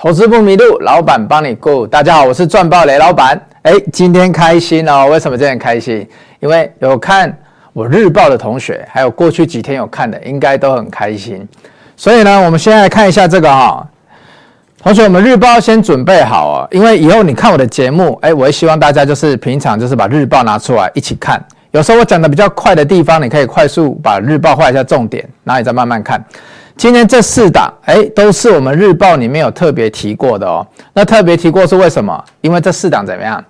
投资不迷路，老板帮你顾。大家好，我是赚爆雷老板。哎，今天开心哦！为什么今天开心？因为有看我日报的同学，还有过去几天有看的，应该都很开心。所以呢，我们先来看一下这个哈、同学，我们日报先准备好哦，因为以后你看我的节目，哎，我也希望大家就是平常就是把日报拿出来一起看。有时候我讲的比较快的地方，你可以快速把日报画一下重点，然后你再慢慢看。今天这四档，哎，都是我们日报里面有特别提过的哦。那特别提过是为什么？因为这四档怎么样？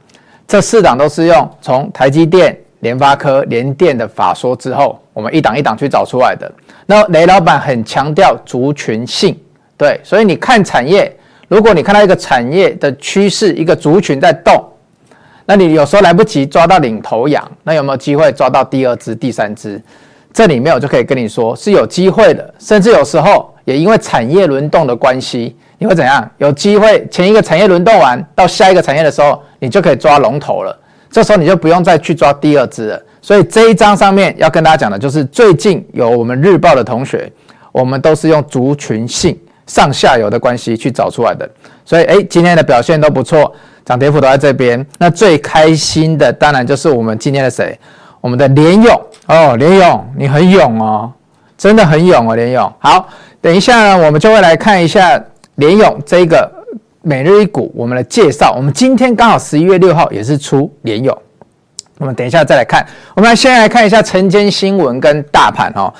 这四档都是用从台积电、联发科、联电的法说之后，我们一档一档去找出来的。那雷老板很强调族群性，对，所以你看产业，如果你看到一个产业的趋势，一个族群在动，那你有时候来不及抓到领头羊，那有没有机会抓到第二只、第三只？这里面我就可以跟你说是有机会的，甚至有时候也因为产业轮动的关系，你会怎样？有机会前一个产业轮动完，到下一个产业的时候，你就可以抓龙头了。这时候你就不用再去抓第二只了。所以这一章上面要跟大家讲的就是，最近有我们日报的同学，我们都是用族群性上下游的关系去找出来的。所以诶，今天的表现都不错，涨跌幅都在这边。那最开心的当然就是我们今天的谁？我们的联勇哦，联咏你很勇哦，真的很勇哦，联咏。好，等一下呢，我们就会来看一下联咏这个每日一股我们的介绍。我们今天刚好十一月六号也是出联咏，我们等一下再来看。我们来先来看一下晨间新闻跟大盘哦，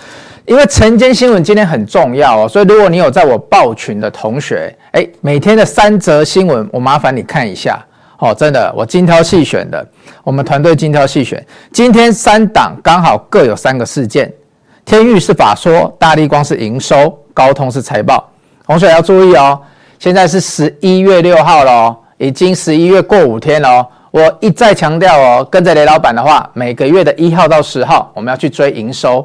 因为晨间新闻今天很重要哦，所以如果你有在我报群的同学，哎，每天的三则新闻，我麻烦你看一下。哦，真的，我精挑细选的，我们团队精挑细选。今天三档刚好各有三个事件，天域是法说，大立光是营收，高通是财报。同学要注意哦，现在是十一月六号了哦，已经十一月过五天了哦。我一再强调哦，跟着雷老板的话，每个月的一号到十号，我们要去追营收。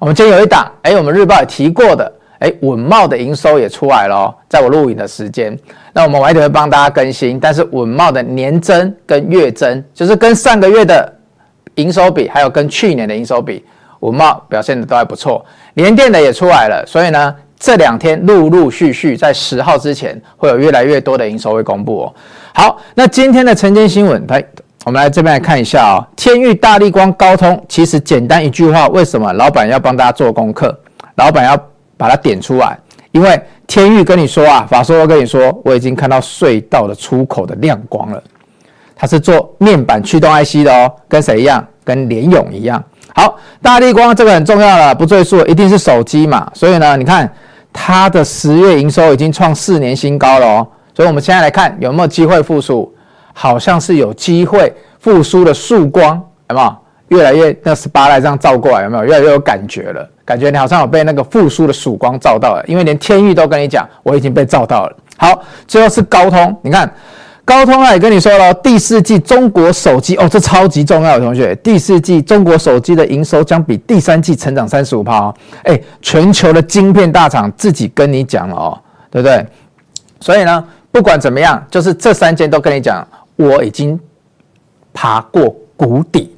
我们今天有一档，哎，我们日报也提过的。哎，稳懋的营收也出来了哦，在我录影的时间，那我们晚一点会帮大家更新。但是稳懋的年增跟月增，就是跟上个月的营收比，还有跟去年的营收比，稳懋表现的都还不错。联电的也出来了，所以呢，这两天陆陆续续在十号之前会有越来越多的营收会公布哦。好，那今天的晨间新闻，来，我们来这边来看一下哦。天域、大立光、高通，其实简单一句话，为什么老板要帮大家做功课？老板要。把它点出来，因为天域跟你说啊，法说跟你说，我已经看到隧道的出口的亮光了。它是做面板驱动 IC 的哦，跟谁一样？跟联咏一样。好，大立光这个很重要了，不赘述，一定是手机嘛。所以呢，你看它的十月营收已经创四年新高了哦。所以我们现在来看有没有机会复苏，好像是有机会复苏的曙光，有没有？越来越那十八来这样照过来，有没有？越来越有感觉了。感觉你好像有被那个复苏的曙光照到了，因为连天域都跟你讲，我已经被照到了。好，最后是高通，你看高通他也跟你说了，第四季中国手机哦，这超级重要的同学，第四季中国手机的营收将比第三季成长三十五趴哦。哎，全球的晶片大厂自己跟你讲了哦，对不对？所以呢，不管怎么样，就是这三间都跟你讲，我已经爬过谷底，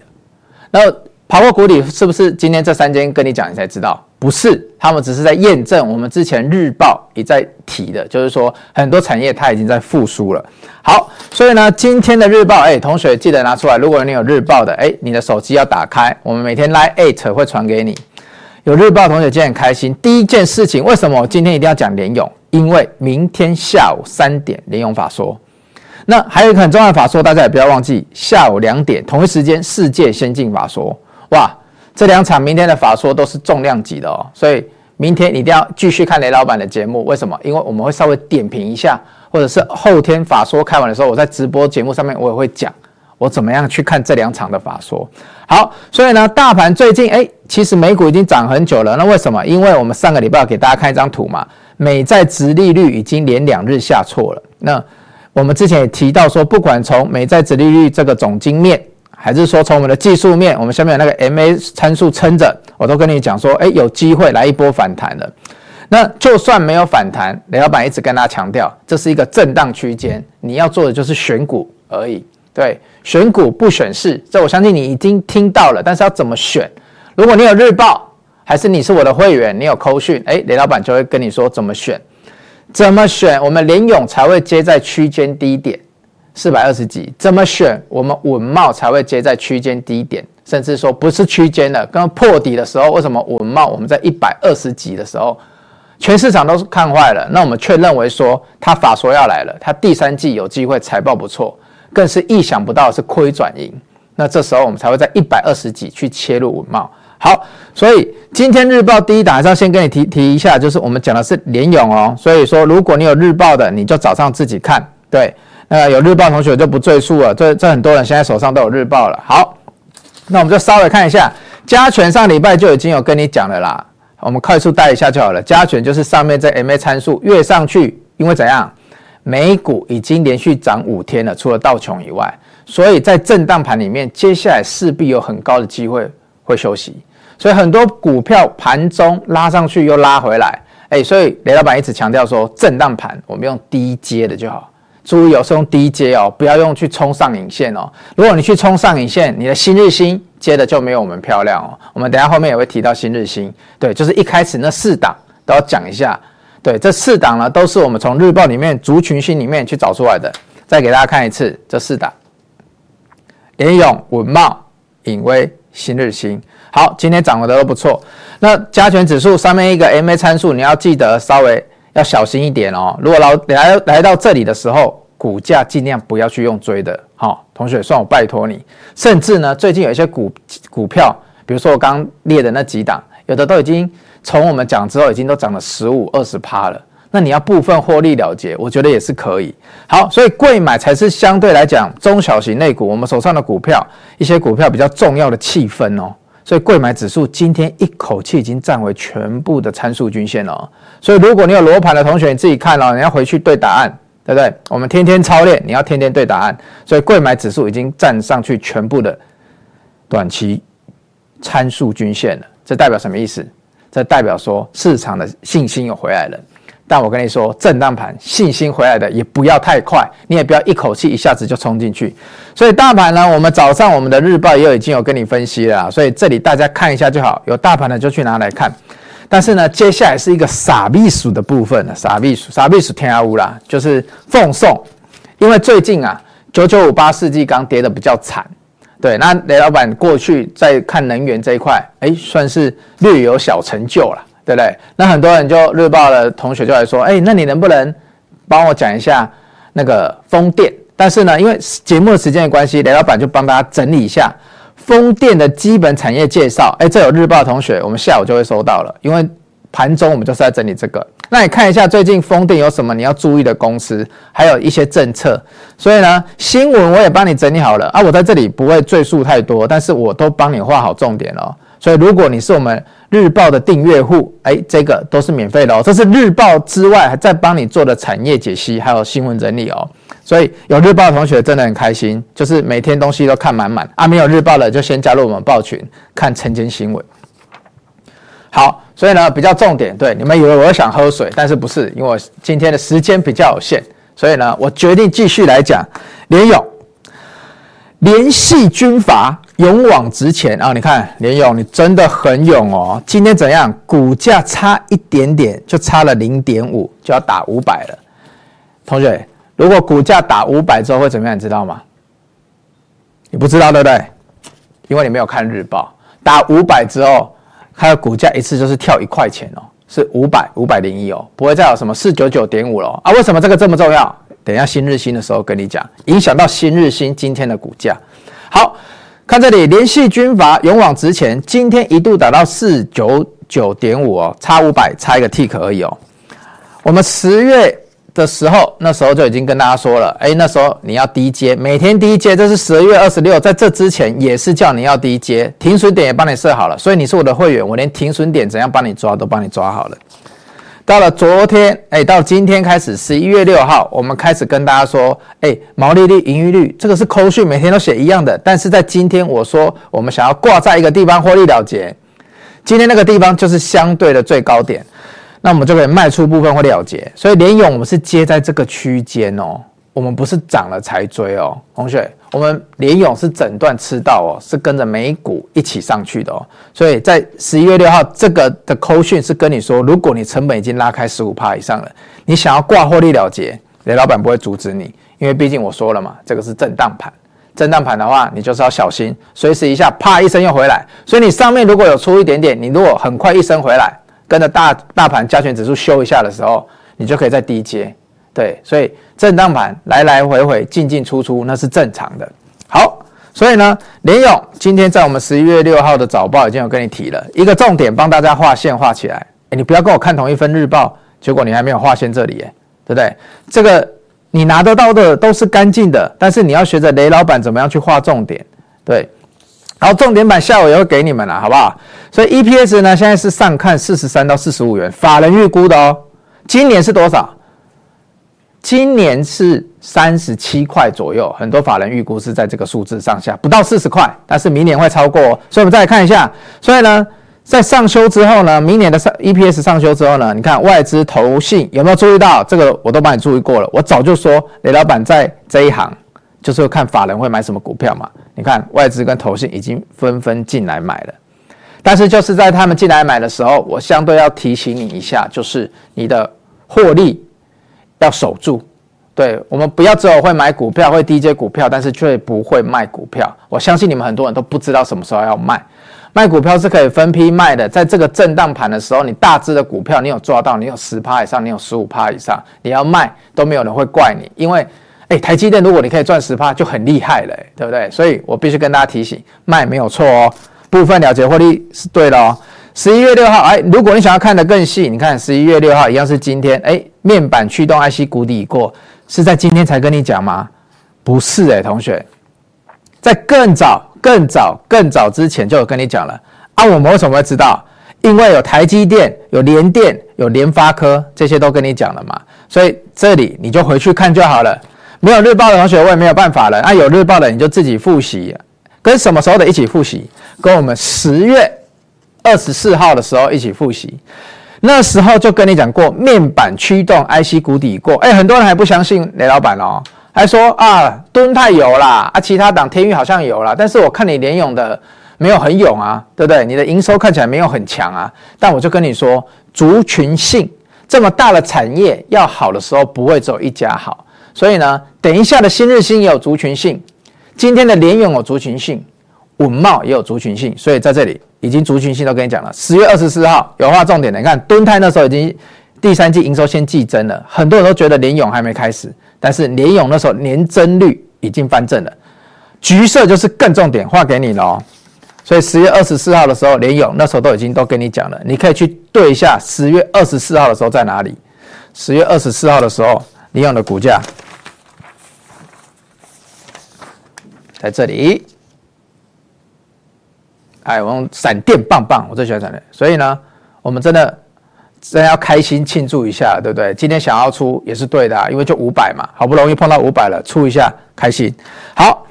然后。爬过谷底是不是？今天这三间跟你讲，你才知道不是？他们只是在验证我们之前日报也在提的，就是说很多产业它已经在复苏了。好，所以呢，今天的日报，哎，同学记得拿出来。如果你有日报的，哎，你的手机要打开，我们每天 LINE@ eight 会传给你。有日报同学今天很开心。第一件事情，为什么我今天一定要讲联咏？因为明天下午三点联咏法说。那还有一个很重要的法说，大家也不要忘记，下午两点同一时间世界先进法说。哇，这两场明天的法说都是重量级的哦，所以明天你一定要继续看雷老板的节目。为什么？因为我们会稍微点评一下，或者是后天法说开完的时候，我在直播节目上面我也会讲我怎么样去看这两场的法说。好，所以呢，大盘最近哎，其实美股已经涨很久了。那为什么？因为我们上个礼拜给大家看一张图嘛，美债殖利率已经连两日下挫了。那我们之前也提到说，不管从美债殖利率这个总经面。还是说从我们的技术面，我们下面有那个 MA 参数撑着，我都跟你讲说，哎，有机会来一波反弹的。那就算没有反弹，雷老板一直跟大家强调，这是一个震荡区间，你要做的就是选股而已。对，选股不选市，这我相信你已经听到了。但是要怎么选？如果你有日报，还是你是我的会员，你有扣讯，哎，雷老板就会跟你说怎么选。怎么选我们联咏才会接在区间低点四百二十几？怎么选我们稳懋才会接在区间低点？甚至说不是区间的，刚破底的时候，为什么稳懋我们在一百二十几的时候，全市场都是看坏了，那我们却认为说他法说要来了，他第三季有机会财报不错，更是意想不到是亏转盈。那这时候我们才会在一百二十几去切入稳懋。好，所以今天日报第一档还是要先跟你提提一下，就是我们讲的是联咏哦。所以说，如果你有日报的，你就早上自己看。对，那有日报同学就不赘述了。这这很多人现在手上都有日报了。好，那我们就稍微看一下加权，上礼拜就已经有跟你讲了啦。我们快速带一下就好了。加权就是上面这 MA 参数越上去，因为怎样？美股已经连续涨五天了，除了道琼以外，所以在震荡盘里面，接下来势必有很高的机会会休息。所以很多股票盘中拉上去又拉回来，哎，所以雷老板一直强调说，震荡盘我们用低接的就好。注意哦，是用低接哦，不要用去冲上影线哦。如果你去冲上影线，你的新日新接的就没有我们漂亮哦。我们等下后面也会提到新日新，对，就是一开始那四档都要讲一下。对，这四档呢都是我们从日报里面族群性里面去找出来的。再给大家看一次，这四档：联咏、稳懋、颖威、新日新。好，今天涨得都不错。那加权指数上面一个 MA 参数，你要记得稍微要小心一点哦。如果老来来到这里的时候，股价尽量不要去用追的。好、哦，同学，算我拜托你。甚至呢，最近有一些股股票，比如说我刚列的那几档，有的都已经从我们讲之后，已经都涨了十五、二十趴了。那你要部分获利了结，我觉得也是可以。好，所以贵买才是相对来讲中小型类股，我们手上的股票，一些股票比较重要的气氛哦。所以贵买指数今天一口气已经站回全部的参数均线了。所以如果你有罗盘的同学，你自己看哦，你要回去对答案，对不对？我们天天操练，你要天天对答案。所以贵买指数已经站上去全部的短期参数均线了。这代表什么意思？这代表说市场的信心又回来了。但我跟你说，震荡盘信心回来的也不要太快，你也不要一口气一下子就冲进去。所以大盘呢，我们早上我们的日报也已经有跟你分析了，所以这里大家看一下就好。有大盘的就去拿来看。但是呢，接下来是一个傻逼数的部分，傻逼数，傻逼数天下无啦，就是奉送。因为最近啊，九九五八世纪钢跌得比较惨，对，那雷老板过去在看能源这一块，哎，算是略有小成就了。对不对？那很多人就日报的同学就来说，哎，那你能不能帮我讲一下那个风电？但是呢，因为节目的时间的关系，雷老板就帮大家整理一下风电的基本产业介绍。哎，这有日报同学，我们下午就会收到了。因为盘中我们就是在整理这个。那你看一下最近风电有什么你要注意的公司，还有一些政策。所以呢，新闻我也帮你整理好了啊。我在这里不会赘述太多，但是我都帮你画好重点了。所以如果你是我们日报的订阅户，哎，这个都是免费的哦。这是日报之外还在帮你做的产业解析，还有新闻整理哦。所以有日报的同学真的很开心，就是每天东西都看满满啊。没有日报的就先加入我们报群看晨间新闻。好，所以呢比较重点，对，你们以为我想喝水，但是不是，因为我今天的时间比较有限，所以呢我决定继续来讲联勇。联系军阀，勇往直前啊！你看连勇，你真的很勇哦。今天怎样？股价差一点点，就差了零点五，就要打五百了。同学，如果股价打五百之后会怎么样？你知道吗？你不知道对不对？因为你没有看日报。打五百之后，它的股价一次就是跳一块钱哦，是五百五百零一哦，不会再有什么四九九点五了啊？为什么这个这么重要？等一下新日新的时候跟你讲，影响到新日新今天的股价。好，看这里，联系军阀勇往直前，今天一度打到四九九点五哦，差五百，差一个 tick 而已哦。我们十月的时候，那时候就已经跟大家说了，哎，那时候你要低接，每天低接，这是十二月二十六，在这之前也是叫你要低接，停损点也帮你设好了，所以你是我的会员，我连停损点怎样帮你抓都帮你抓好了。到了昨天，哎，到今天开始，十一月六号，我们开始跟大家说，哎，毛利率、盈余率，这个是扣讯，每天都写一样的。但是在今天，我说我们想要挂在一个地方获利了结，今天那个地方就是相对的最高点，那我们就可以卖出部分获利了结。所以联咏我们是接在这个区间哦。我们不是涨了才追哦，同学，我们联勇是整段吃到哦，是跟着美股一起上去的哦，所以在十一月六号这个的扣讯是跟你说，如果你成本已经拉开十五趴以上了，你想要挂获利了结，雷老板不会阻止你，因为毕竟我说了嘛，这个是震荡盘。震荡盘的话，你就是要小心，随时一下啪一声又回来。所以你上面如果有出一点点，你如果很快一声回来，跟着大大盘加权指数修一下的时候，你就可以在低接。对，所以震荡盘来来回回进进出出那是正常的。好，所以呢，联咏今天在我们十一月六号的早报已经有跟你提了一个重点，帮大家画线画起来。哎，你不要跟我看同一份日报，结果你还没有画线这里，耶，对不对？这个。你拿得到的都是干净的，但是你要学着雷老板怎么样去画重点，对。然后重点版下午也会给你们了，好不好？所以 EPS 呢，现在是上看四十三到四十五元，法人预估的哦。今年是多少？今年是三十七块左右，很多法人预估是在这个数字上下，不到四十块，但是明年会超过。所以我们再来看一下，所以呢。在上修之后呢，明年的上 EPS 上修之后呢，你看外资投信有没有注意到这个？我都帮你注意过了。我早就说雷老板在这一行就是看法人会买什么股票嘛。你看外资跟投信已经纷纷进来买了，但是就是在他们进来买的时候，我相对要提醒你一下，就是你的获利要守住。对，我们不要只有会买股票，会低接股票，但是却不会卖股票。我相信你们很多人都不知道什么时候要卖。卖股票是可以分批卖的，在这个震荡盘的时候，你大致的股票你有抓到，你有十趴以上，你有十五趴以上，你要卖都没有人会怪你，因为，诶台积电如果你可以赚十趴就很厉害了，对不对？所以我必须跟大家提醒，卖没有错哦，部分了结获利是对的哦。十一月六号，哎，如果你想要看得更细，你看十一月六号一样是今天，哎，面板驱动 IC 谷底已过，是在今天才跟你讲吗？不是哎，同学，在更早。更早、更早之前就有跟你讲了啊！我们为什么会知道？因为有台积电、有联电、有联发科，这些都跟你讲了嘛。所以这里你就回去看就好了。没有日报的同学，我也没有办法了。啊，有日报的你就自己复习，跟什么时候的一起复习？跟我们十月二十四号的时候一起复习。那时候就跟你讲过，面板驱动 IC 谷底过。哎，很多人还不相信雷老板哦。还说啊，敦泰有啦，啊，其他档天宇好像有啦，但是我看你联咏的没有很勇啊，对不对？你的营收看起来没有很强啊。但我就跟你说，族群性这么大的产业要好的时候，不会只有一家好。所以呢，等一下的新日兴也有族群性，今天的联咏有族群性，稳懋也有族群性。所以在这里已经族群性都跟你讲了。十月二十四号有画重点的，你看敦泰那时候已经第三季营收先季增了，很多人都觉得联咏还没开始。但是联咏那时候年增率已经翻正了，橘色就是更重点，画给你了哦。所以十月二十四号的时候，联咏那时候都已经都跟你讲了，你可以去对一下十月二十四号的时候在哪里。十月二十四号的时候，联咏的股价在这里。哎，我用闪电棒棒，我最喜欢闪电，所以呢，我们真的。真要开心庆祝一下，对不对？今天想要出也是对的，啊因为就五百嘛，好不容易碰到五百了，出一下开心。好，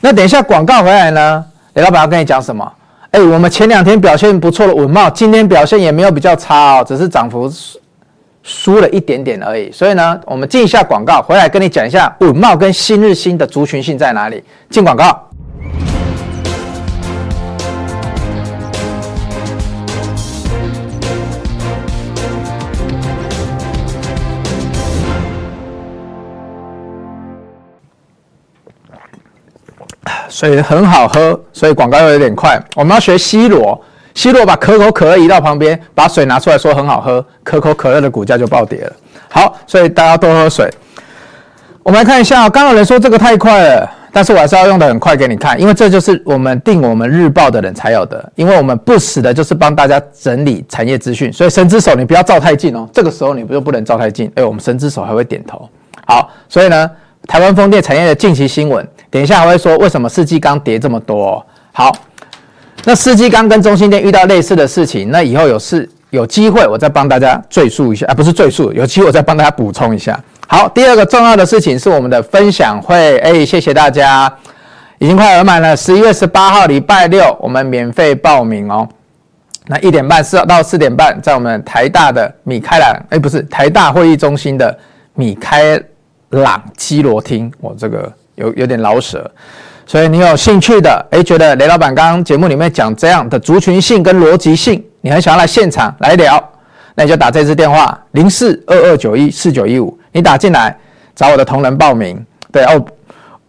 那等一下广告回来呢，雷老板要跟你讲什么？哎，我们前两天表现不错的稳懋，今天表现也没有比较差哦，只是涨幅输了一点点而已。所以呢，我们进一下广告，回来跟你讲一下稳懋跟新日兴的族群性在哪里。进广告。水很好喝，所以广告又有点快。我们要学 C 罗，C 罗把可口可乐移到旁边，把水拿出来说很好喝，可口可乐的股价就暴跌了。好，所以大家多喝水。我们来看一下，刚刚有人说这个太快了，但是我还是要用的很快给你看，因为这就是我们定我们日报的人才有的，因为我们不死的就是帮大家整理产业资讯。所以神之手你不要照太近哦，这个时候你不就不能照太近？哎，我们神之手还会点头。好，所以呢，台湾风电产业的近期新闻。等一下还会说为什么世纪钢跌这么多？好，那世纪钢跟中心店遇到类似的事情，那以后有事有机会我再帮大家赘述一下啊，不是赘述，有机会我再帮大家补充一下。好，第二个重要的事情是我们的分享会，哎，谢谢大家，已经快额满了，十一月十八号礼拜六我们免费报名哦。那一点半四到四点半，在我们台大的米开朗，哎，不是台大会议中心的米开朗基罗厅，我这个。有有点老舍，所以你有兴趣的，诶，觉得雷老板刚刚节目里面讲这样的族群性跟逻辑性，你很想要来现场来聊，那你就打这支电话零四二二九一四九一五，你打进来找我的同仁报名。对哦，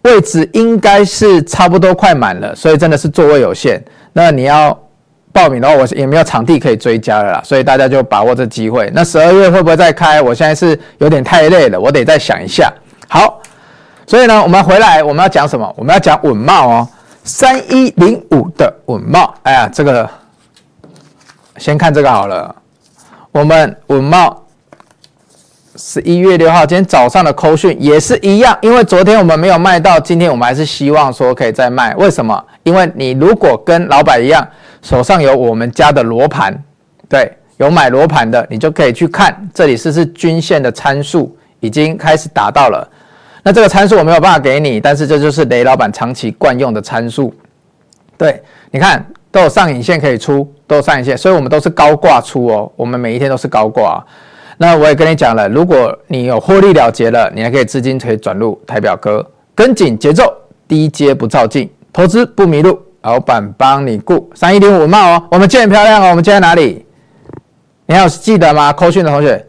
位置应该是差不多快满了，所以真的是座位有限。那你要报名的话，我也没有场地可以追加了啦，所以大家就把握这机会。那十二月会不会再开？我现在是有点太累了，我得再想一下。好，所以呢，我们回来我们要讲什么？我们要讲稳懋哦，三一零五的稳懋。哎呀，这个先看这个好了。我们稳懋十一月六号今天早上的扣讯也是一样，因为昨天我们没有卖到，今天我们还是希望说可以再卖。为什么？因为你如果跟老板一样，手上有我们家的罗盘，对，有买罗盘的，你就可以去看这里是不是均线的参数已经开始达到了。那这个参数我没有办法给你，但是这就是雷老板长期惯用的参数。对，你看都有上影线可以出，都有上影线，所以我们都是高挂出哦，我们每一天都是高挂。那我也跟你讲了，如果你有获利了结了，你还可以资金可以转入台表哥，跟紧节奏，低阶不照进，投资不迷路，老板帮你顾，三一零五稳懋哦，我们接很漂亮哦，我们接在哪里？你还有记得吗？扣讯的同学，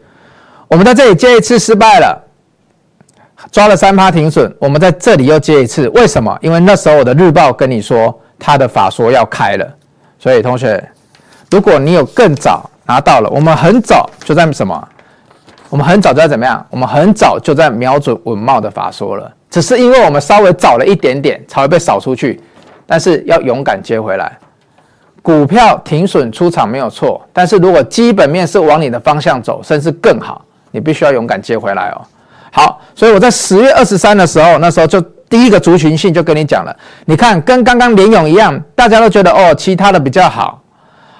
我们在这里接一次失败了，抓了三趴停损，我们在这里又接一次，为什么？因为那时候我的日报跟你说他的法说要开了，所以同学，如果你有更早拿到了，我们很早就在什么？我们很早就在怎么样？我们很早就在瞄准稳懋的法说了，只是因为我们稍微早了一点点，才会被扫出去。但是要勇敢接回来，股票停损出场没有错，但是如果基本面是往你的方向走，甚至更好，你必须要勇敢接回来哦。好，所以我在十月二十三的时候，那时候就第一个族群性就跟你讲了，你看跟刚刚联咏一样，大家都觉得哦，其他的比较好。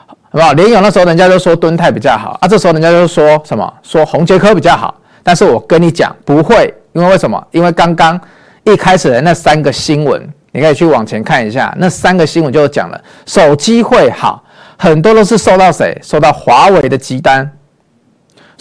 好不好？联咏那时候人家就说敦泰比较好啊，这时候人家就说什么？说红杰科比较好。但是我跟你讲不会，因为为什么？因为刚刚一开始的那三个新闻，你可以去往前看一下，那三个新闻就讲了手机会好，很多都是受到谁？受到华为的集单。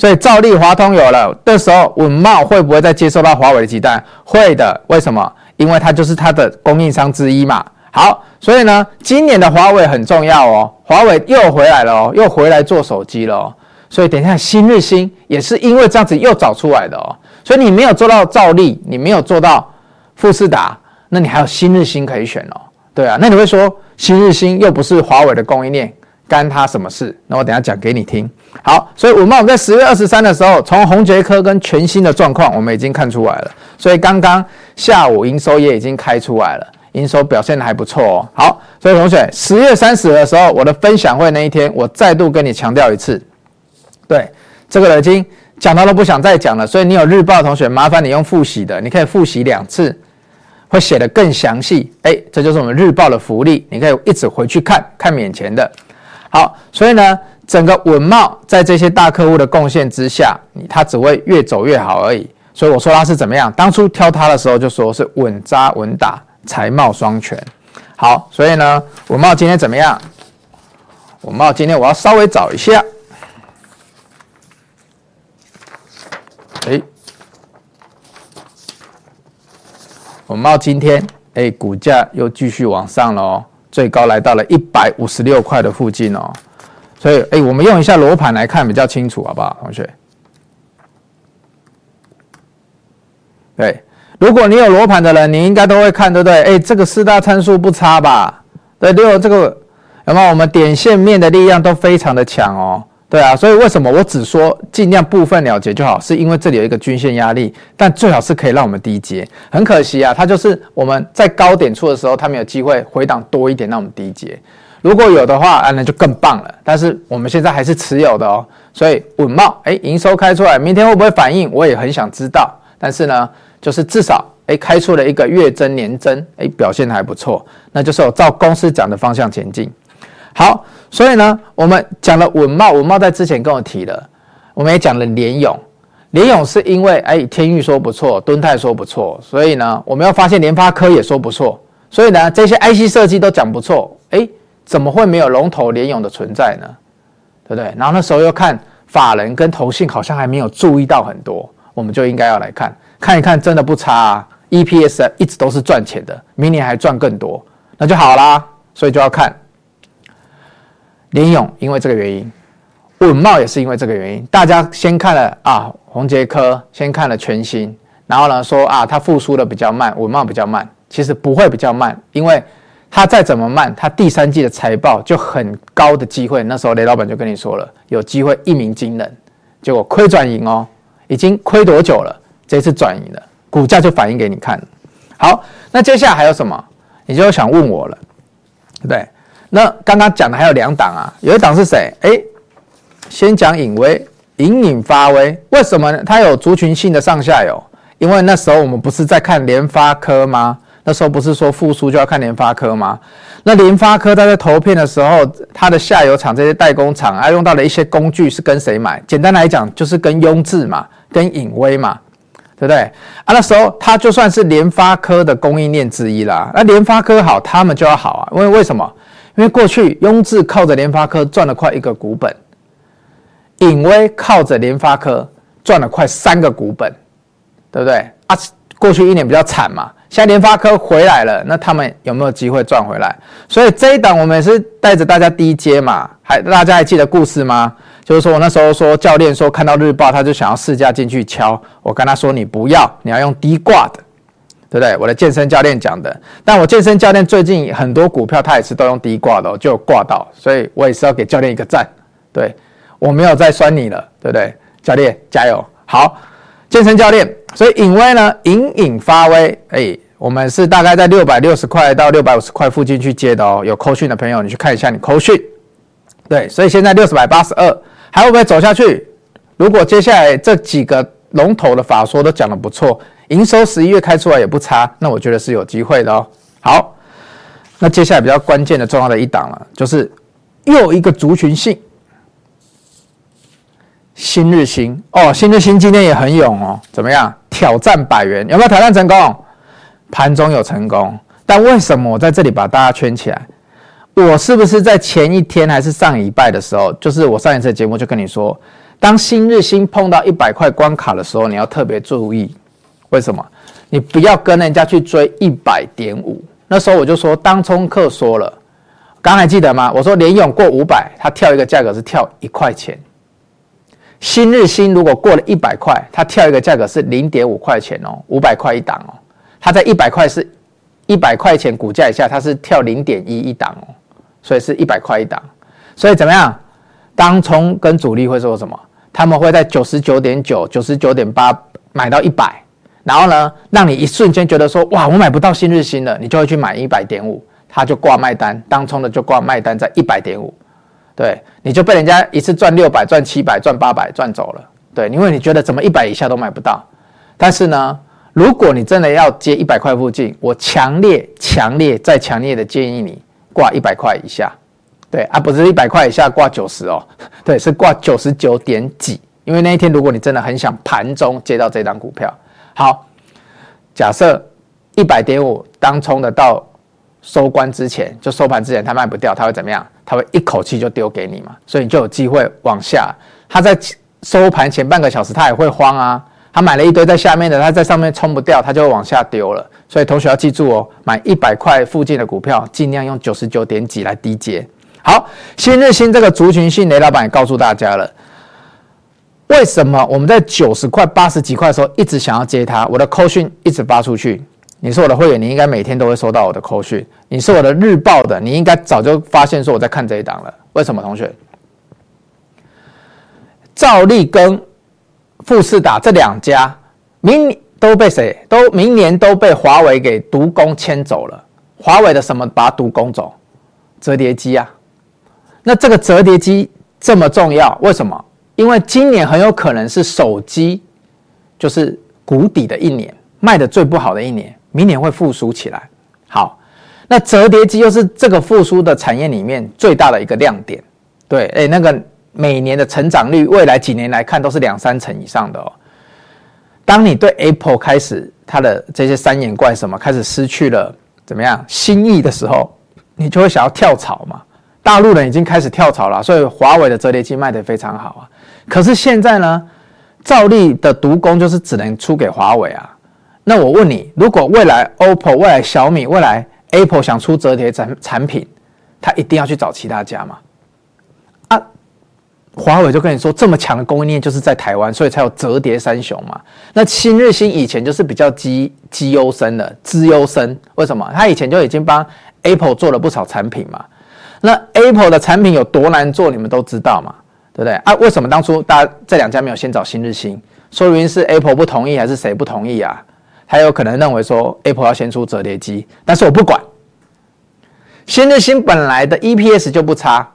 所以兆利、华通有了，这时候稳懋会不会再接受到华为的急单？会的。为什么？因为它就是它的供应商之一嘛。好，所以呢，今年的华为很重要哦。华为又回来了哦，又回来做手机了哦。所以等一下，新日兴也是因为这样子又找出来的哦。所以你没有做到兆利，你没有做到富士达，那你还有新日兴可以选哦。对啊，那你会说新日兴又不是华为的供应链，干他什么事？那我等下讲给你听。好，所以我们在十月二十三的时候，从宏杰科跟全新的状况，我们已经看出来了。所以刚刚下午营收也已经开出来了。营收表现的还不错哦。好，所以同学，十月三十的时候，我的分享会那一天，我再度跟你强调一次，对这个已经讲到都不想再讲了。所以你有日报的同学，麻烦你用复习的，你可以复习两次，会写得更详细。哎，这就是我们日报的福利，你可以一直回去看看免钱的。好，所以呢，整个稳懋在这些大客户的贡献之下，它只会越走越好而已。所以我说它是怎么样？当初挑它的时候就说是稳扎稳打。财贸双全，好，所以呢，稳懋今天怎么样？稳懋今天我要稍微找一下，哎，稳懋今天哎，股价又继续往上了哦，最高来到了一百五十六块的附近哦，所以哎，我们用一下罗盘来看比较清楚，好不好，同学？对。如果你有罗盘的人，你应该都会看，对不对？哎，这个四大参数不差吧？对，六这个那么？我们点线面的力量都非常的强哦。对啊，所以为什么我只说尽量部分了结就好？是因为这里有一个均线压力，但最好是可以让我们低接。很可惜啊，它就是我们在高点出的时候，它没有机会回档多一点，让我们低接。如果有的话，啊，那就更棒了。但是我们现在还是持有的哦。所以稳懋，哎，营收开出来，明天会不会反应？我也很想知道。但是呢？就是至少诶开出了一个月增年增诶表现还不错，那就是我照公司讲的方向前进。好，所以呢，我们讲了稳茂，稳茂在之前跟我提了，我们也讲了联咏，联咏是因为哎天域说不错，敦泰说不错，所以呢，我们要发现联发科也说不错，所以呢，这些 IC 设计都讲不错，哎，怎么会没有龙头联咏的存在呢？对不对？然后那时候又看法人跟投信好像还没有注意到很多，我们就应该要来看。看一看，真的不差啊！EPS 一直都是赚钱的，明年还赚更多，那就好啦。所以就要看联勇，因为这个原因，稳茂也是因为这个原因，大家先看了啊，宏杰科，先看了全新，然后呢说啊，它复苏的比较慢，稳茂比较慢，其实不会比较慢，因为它再怎么慢，它第三季的财报就很高的机会，那时候雷老板就跟你说了，有机会一鸣惊人，结果亏转盈哦，已经亏多久了？这次转盈了，股价就反映给你看。好，那接下来还有什么？你就想问我了，对不对？那刚刚讲的还有两档啊，有一档是谁？哎。先讲颖威，隐隐发威，为什么呢？它有族群性的上下游，因为那时候我们不是在看联发科吗？那时候不是说复苏就要看联发科吗？那联发科它在投片的时候，它的下游厂这些代工厂啊，用到的一些工具是跟谁买？简单来讲，就是跟雍智嘛，跟颖威嘛，对不对？啊，那时候它就算是联发科的供应链之一啦。那联发科好，他们就要好啊，因为为什么？因为过去雍智靠着联发科赚了快一个股本。颖威靠着联发科赚了快三个股本，对不对啊？过去一年比较惨嘛，现在联发科回来了，那他们有没有机会赚回来？所以这一档我们也是带着大家低接嘛，还大家还记得故事吗？就是说我那时候说教练说看到日报他就想要试驾进去敲，我跟他说你不要，你要用低挂的，对不对？我的健身教练讲的，但我健身教练最近很多股票他也是都用低挂的，就挂到，所以我也是要给教练一个赞，对。我没有再酸你了，对不对？教练加油！好，健身教练，所以颖威呢隐隐发威。哎，我们是大概在六百六十块到六百五十块附近去接的哦。有扣讯的朋友，你去看一下你扣讯。对，所以现在六十百八十二，还会不会走下去？如果接下来这几个龙头的法说都讲得不错，营收十一月开出来也不差，那我觉得是有机会的哦。好，那接下来比较关键的重要的一档了，就是又一个族群性。新日新哦，新日新今天也很勇哦，怎么样？挑战百元，有没有挑战成功？盘中有成功，但为什么我在这里把大家圈起来？我是不是在前一天还是上礼拜的时候，就是我上一次节目就跟你说，当新日新碰到一百块关卡的时候，你要特别注意，为什么？你不要跟人家去追一百点五。那时候我就说，当冲客说了，刚还记得吗？我说联咏过五百，它跳一个价格是跳一块钱。新日新如果过了一百块，它跳一个价格是零点五块钱哦，五百块一档哦。它在一百块是一百块钱股价以下，它是跳零点一一档哦，所以是一百块一档。所以怎么样？当冲跟主力会说什么？他们会在九十九点九、九十九点八买到一百，然后呢，让你一瞬间觉得说哇，我买不到新日新了，你就会去买一百点五，他就挂卖单，当冲的就挂卖单在一百点五。对，你就被人家一次赚六百、赚七百、赚八百赚走了。对，因为你觉得怎么一百以下都买不到。但是呢，如果你真的要接一百块附近，我强烈、强烈再强烈的建议你挂一百块以下。对啊，不是一百块以下挂九十哦，对，是挂九十九点几。因为那一天如果你真的很想盘中接到这张股票，好，假设一百点五当冲的到收官之前，就收盘之前他卖不掉，他会怎么样？他会一口气就丢给你嘛，所以你就有机会往下。他在收盘前半个小时，他也会慌啊。他买了一堆在下面的，他在上面冲不掉，他就往下丢了。所以同学要记住哦，买一百块附近的股票，尽量用九十九点几来低接。好，新日兴这个族群性，雷老板也告诉大家了，为什么我们在九十块、八十几块的时候一直想要接它？我的扣讯一直发出去。你是我的会员，你应该每天都会收到我的扣讯。你是我的日报的，你应该早就发现说我在看这一档了。为什么，同学？赵立跟富士达这两家，明都被谁？都明年都被华为给独攻牵走了。华为的什么把它独攻走？折叠机啊。那这个折叠机这么重要，为什么？因为今年很有可能是手机就是谷底的一年，卖的最不好的一年。明年会复苏起来，好，那折叠机又是这个复苏的产业里面最大的一个亮点，对，哎，那个每年的成长率，未来几年来看都是两三成以上的哦。当你对 Apple 开始它的这些三眼怪什么开始失去了怎么样心意的时候，你就会想要跳槽嘛。大陆人已经开始跳槽了，所以华为的折叠机卖得非常好啊。可是现在呢，照例的独攻就是只能出给华为啊。那我问你，如果未来 OPPO、未来小米、未来 Apple 想出折叠产产品，他一定要去找其他家吗？啊，华为就跟你说，这么强的供应链就是在台湾，所以才有折叠三雄嘛。那新日兴以前就是比较绩绩优生的资优生，为什么？他以前就已经帮 Apple 做了不少产品嘛。那 Apple 的产品有多难做，你们都知道嘛，对不对？啊，为什么当初大家这两家没有先找新日兴？说原因是 Apple 不同意，还是谁不同意啊？还有可能认为说 Apple 要先出折叠机，但是我不管。新日兴本来的 EPS 就不差。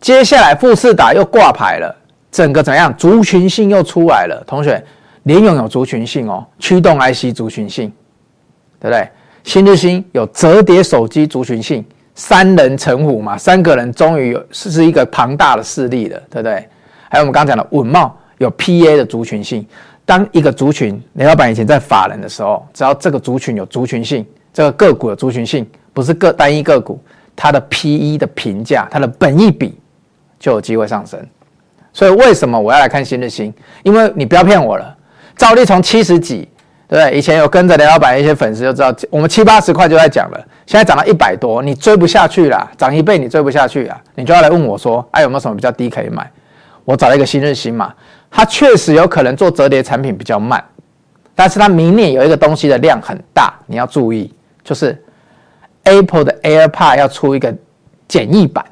接下来富士达又挂牌了，整个怎样？族群性又出来了。同学，联咏有族群性哦，驱动 IC 族群性，对不对？新日兴有折叠手机族群性，三人成虎嘛，三个人终于有是是一个庞大的势力了，对不对？还有我们刚讲的稳茂有 PA 的族群性，当一个族群，雷老板以前在法人的时候，只要这个族群有族群性，这个个股有族群性，不是个单一个股，它的 PE 的评价，它的本益比。就有机会上升，所以为什么我要来看新日新？因为你不要骗我了，照例从七十几，对不对？以前有跟着雷老板一些粉丝就知道，我们七八十块就在讲了，现在涨到一百多，你追不下去了，涨一倍你追不下去啊，你就要来问我说，哎、有没有什么比较低可以买？我找了一个新日新嘛，它确实有可能做折叠产品比较慢，但是它明年有一个东西的量很大，你要注意，就是 Apple 的 AirPod 要出一个简易版。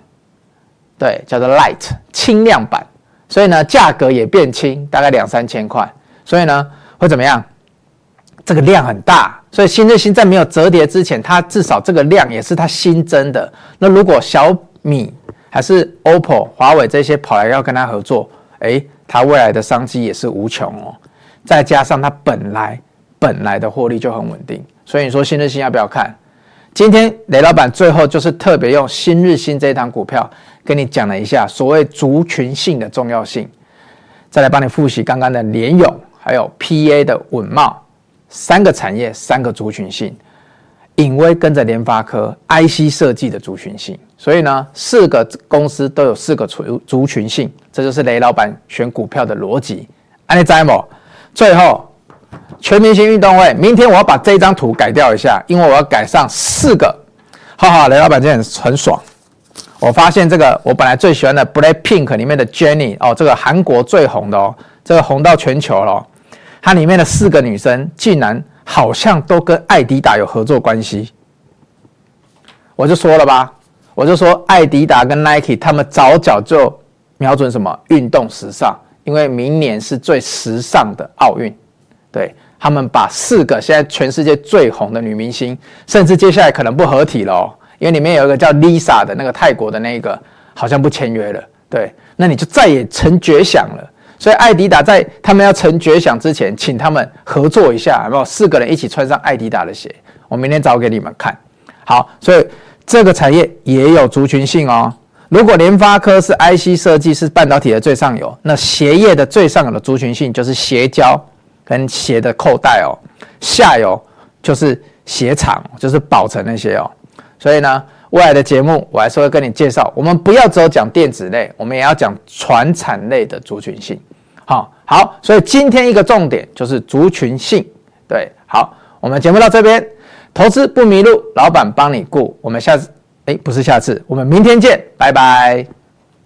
对，叫做 Light 轻量版，所以呢，价格也变轻，大概两三千块。所以呢，会怎么样？这个量很大，所以新日新在没有折叠之前，它至少这个量也是它新增的。那如果小米还是 OPPO、华为这些跑来要跟它合作，哎，它未来的商机也是无穷哦。再加上它本来本来的获利就很稳定，所以你说新日新要不要看？今天雷老板最后就是特别用新日新这一档股票跟你讲了一下所谓族群性的重要性，再来帮你复习刚刚的联咏还有 PA 的稳懋三个产业三个族群性，颖崴跟着联发科 IC 设计的族群性，所以呢四个公司都有四个族族群性，这就是雷老板选股票的逻辑。安利在某，最后。全明星运动会，明天我要把这张图改掉一下，因为我要改上四个。哈哈，雷老板今天很爽。我发现这个我本来最喜欢的 BLACKPINK 里面的 Jennie 哦，这个韩国最红的哦，这个红到全球了哦。它里面的四个女生竟然好像都跟艾迪达有合作关系。我就说了吧，我就说艾迪达跟 Nike 他们早早就瞄准什么运动时尚，因为明年是最时尚的奥运。对，他们把四个现在全世界最红的女明星，甚至接下来可能不合体了哦，因为里面有一个叫 Lisa 的那个泰国的那个，好像不签约了。对，那你就再也成绝响了。所以艾迪达在他们要成绝响之前，请他们合作一下，有没有？四个人一起穿上艾迪达的鞋，我明天找给你们看。好，所以这个产业也有族群性哦。如果联发科是 IC 设计是半导体的最上游，那鞋业的最上游的族群性就是鞋胶。跟鞋的扣带哦，下游就是鞋厂，就是宝成那些哦。所以呢，未来的节目我还是会跟你介绍，我们不要只有讲电子类，我们也要讲传产类的族群性。好，好，所以今天一个重点就是族群性。对，好，我们节目到这边，投资不迷路，老板帮你顾。我们下次，哎，不是下次，我们明天见，拜拜。